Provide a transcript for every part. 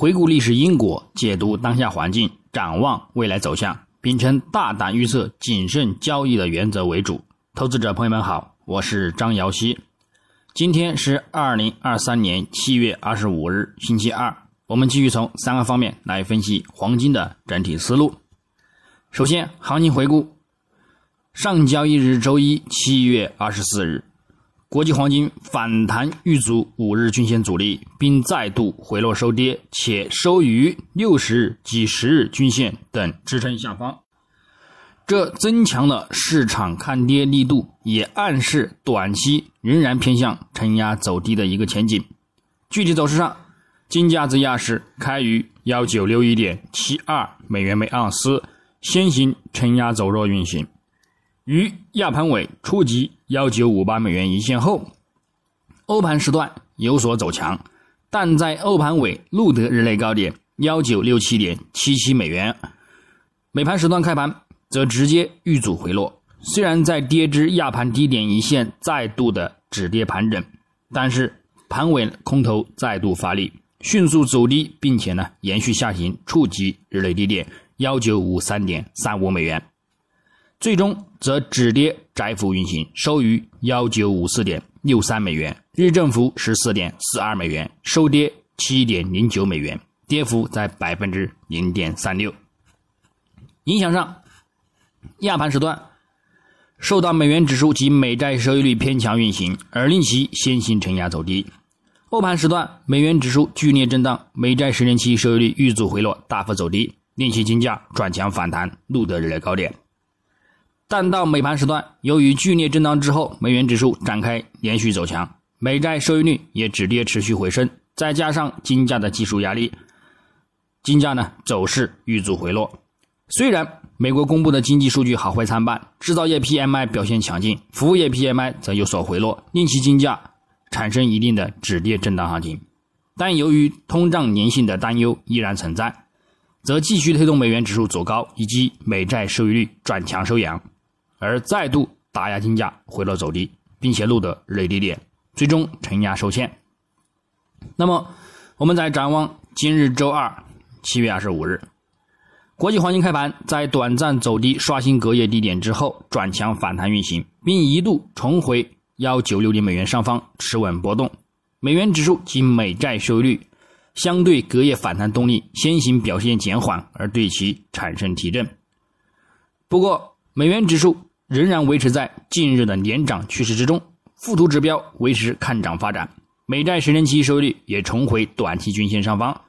回顾历史因果，解读当下环境，展望未来走向，秉承大胆预测、谨慎交易的原则为主。投资者朋友们好，我是张瑶希。今天是二零二三年七月二十五日，星期二。我们继续从三个方面来分析黄金的整体思路。首先，行情回顾：上交易日周一，七月二十四日，国际黄金反弹遇阻五日均线阻力，并再度回落收跌，且收于六十日及十日均线等支撑下方。这增强了市场看跌力度，也暗示短期仍然偏向承压走低的一个前景。具体走势上，金价自亚市开于幺九六一点七二美元每盎司，先行承压走弱运行，于亚盘尾触及幺九五八美元一线后，欧盘时段有所走强，但在欧盘尾录得日内高点幺九六七点七七美元，美盘时段开盘则直接遇阻回落。虽然在跌至亚盘低点一线再度的止跌盘整，但是盘尾空头再度发力。迅速走低，并且呢延续下行，触及日内低点幺九五三点三五美元，最终则止跌窄幅运行，收于幺九五四点六三美元，日振幅十四点四二美元，收跌七点零九美元，跌幅在百分之零点三六。影响上，亚盘时段受到美元指数及美债收益率偏强运行，而令其先行承压走低。欧盘时段，美元指数剧烈震荡，美债十年期收益率遇阻回落，大幅走低，令其金价转强反弹，录得日内高点。但到美盘时段，由于剧烈震荡之后，美元指数展开连续走强，美债收益率也止跌持续回升，再加上金价的技术压力，金价呢走势遇阻回落。虽然美国公布的经济数据好坏参半，制造业 PMI 表现强劲，服务业 PMI 则有所回落，令其金价。产生一定的止跌震荡行情，但由于通胀粘性的担忧依然存在，则继续推动美元指数走高，以及美债收益率转强收阳，而再度打压金价回落走低，并且录得日低点，最终承压收线。那么，我们再展望今日周二七月二十五日，国际黄金开盘在短暂走低刷新隔夜低点之后，转强反弹运行，并一度重回。幺九六零美元上方持稳波动，美元指数及美债收益率相对隔夜反弹动力先行表现减缓，而对其产生提振。不过，美元指数仍然维持在近日的连涨趋势之中，附图指标维持看涨发展，美债十年期收益率也重回短期均线上方，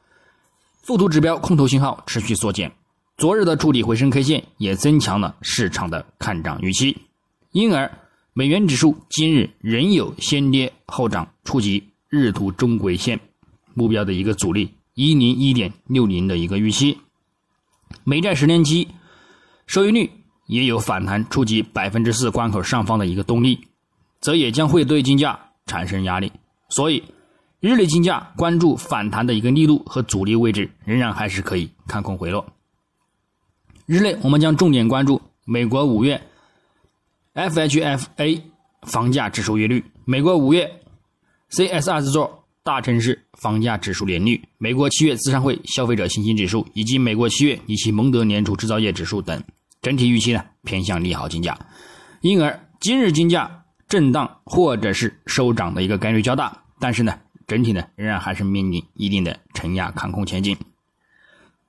附图指标空头信号持续缩减。昨日的筑底回升 K 线也增强了市场的看涨预期，因而。美元指数今日仍有先跌后涨，触及日图中轨线目标的一个阻力一零一点六零的一个预期。美债十年期收益率也有反弹触及百分之四关口上方的一个动力，则也将会对金价产生压力。所以，日内金价关注反弹的一个力度和阻力位置，仍然还是可以看空回落。日内我们将重点关注美国五月。FHFA 房价指数月率，美国五月 C S 二十座大城市房价指数年率，美国七月资商会消费者信心指数，以及美国七月以及蒙德联储制造业指数等，整体预期呢偏向利好金价，因而今日金价震荡或者是收涨的一个概率较大，但是呢整体呢仍然还是面临一定的承压看空前景。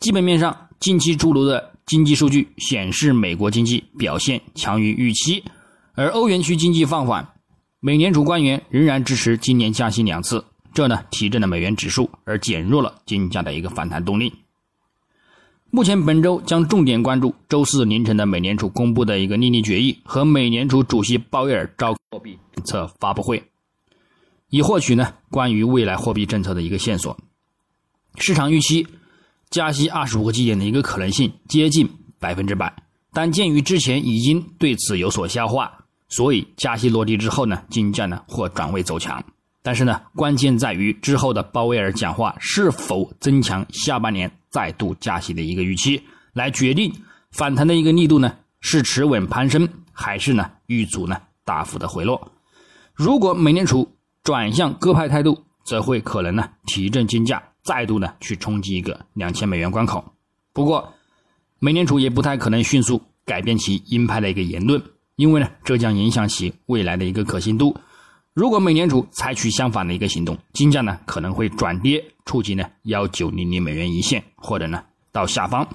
基本面上，近期出炉的经济数据显示，美国经济表现强于预期。而欧元区经济放缓，美联储官员仍然支持今年加息两次，这呢提振了美元指数，而减弱了金价的一个反弹动力。目前本周将重点关注周四凌晨的美联储公布的一个利率决议和美联储主席鲍威尔召货币政策发布会，以获取呢关于未来货币政策的一个线索。市场预期加息二十五个基点的一个可能性接近百分之百，但鉴于之前已经对此有所消化。所以加息落地之后呢，金价呢或转为走强，但是呢，关键在于之后的鲍威尔讲话是否增强下半年再度加息的一个预期，来决定反弹的一个力度呢是持稳攀升，还是呢遇阻呢大幅的回落。如果美联储转向鸽派态度，则会可能呢提振金价，再度呢去冲击一个两千美元关口。不过，美联储也不太可能迅速改变其鹰派的一个言论，因为呢这将影响其未来的一个可信度。如果美联储采取相反的一个行动，金价呢可能会转跌，触及呢幺九零零美元一线，或者呢到下方。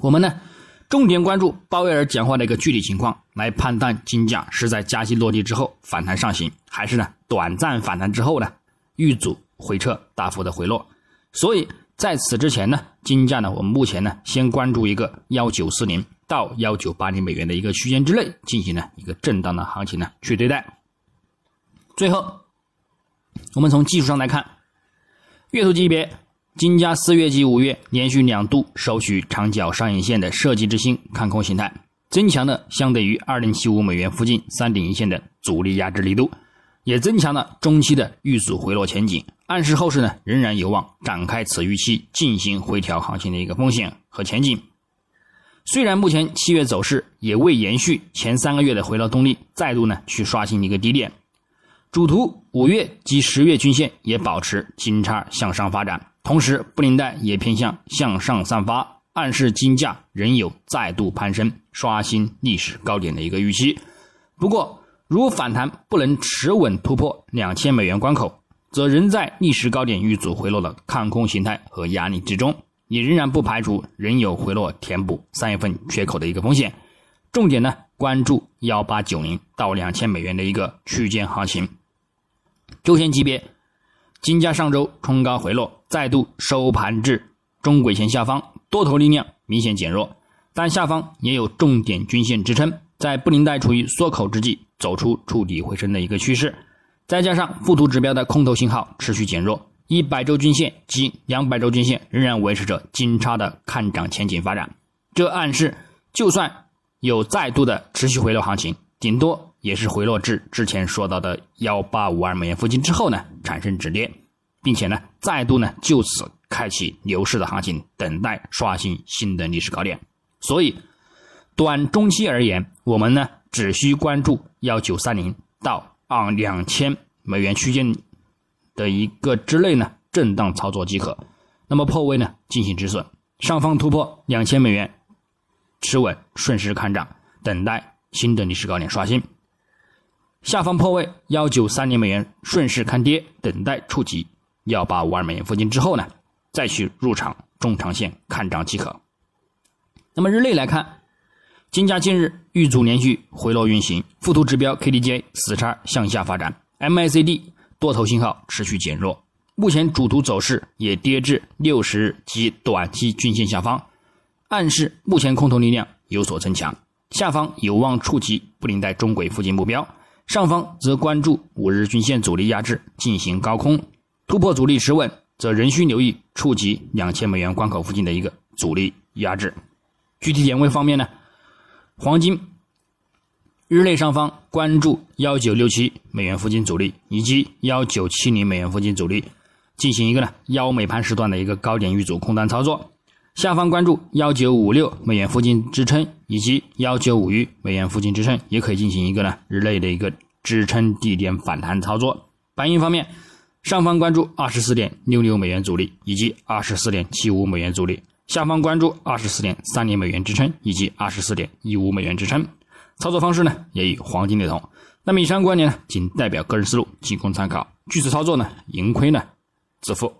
我们呢重点关注鲍威尔讲话的一个具体情况，来判断金价是在加息落地之后反弹上行，还是呢短暂反弹之后呢遇阻回撤，大幅的回落。所以在此之前呢，金价呢我们目前呢先关注一个幺九四零到幺九八零美元的一个区间之内进行呢一个震荡的行情呢去对待。最后，我们从技术上来看，月图级别，金价四月及五月连续两度收取长角上影线的设计之星看空形态，增强了相对于二零七五美元附近三顶一线的阻力压制力度，也增强了中期的遇阻回落前景，暗示后市呢仍然有望展开此预期进行回调行情的一个风险和前景。虽然目前七月走势也未延续前三个月的回落动力，再度呢去刷新一个低点。主图五月及十月均线也保持金叉向上发展，同时布林带也偏向向上散发，暗示金价仍有再度攀升、刷新历史高点的一个预期。不过，如反弹不能持稳突破两千美元关口，则仍在历史高点遇阻回落的看空形态和压力之中，也仍然不排除仍有回落填补三月份缺口的一个风险。重点呢，关注幺八九零到两千美元的一个区间行情。周线级别，金价上周冲高回落，再度收盘至中轨线下方，多头力量明显减弱，但下方也有重点均线支撑，在布林带处于缩口之际，走出触底回升的一个趋势。再加上附图指标的空头信号持续减弱，一百周均线及两百周均线仍然维持着金叉的看涨前景发展，这暗示就算有再度的持续回落行情，顶多。也是回落至之前说到的幺八五二美元附近之后呢，产生止跌，并且呢，再度呢就此开启牛市的行情，等待刷新新的历史高点。所以，短中期而言，我们呢只需关注幺九三零到二两千美元区间的一个之内呢震荡操作即可。那么破位呢进行止损，上方突破两千美元，持稳顺势看涨，等待新的历史高点刷新。下方破位幺九三零美元，顺势看跌，等待触及幺八五二美元附近之后呢，再去入场中长线看涨即可。那么日内来看，金价近日遇阻连续回落运行，附图指标 KDJ 死叉向下发展，MACD 多头信号持续减弱，目前主图走势也跌至六十日及短期均线下方，暗示目前空头力量有所增强，下方有望触及布林带中轨附近目标。上方则关注五日均线阻力压制进行高空突破阻力持稳，则仍需留意触及两千美元关口附近的一个阻力压制。具体点位方面呢，黄金日内上方关注幺九六七美元附近阻力以及幺九七零美元附近阻力，进行一个呢幺美盘时段的一个高点遇阻空单操作。下方关注幺九五六美元附近支撑，以及幺九五一美元附近支撑，也可以进行一个呢日内的一个支撑地点反弹操作。白银方面，上方关注二十四点六六美元阻力，以及二十四点七五美元阻力；下方关注二十四点三零美元支撑，以及二十四点一五美元支撑。操作方式呢，也与黄金雷同。那么以上观点呢，仅代表个人思路，仅供参考。据此操作呢，盈亏呢自负。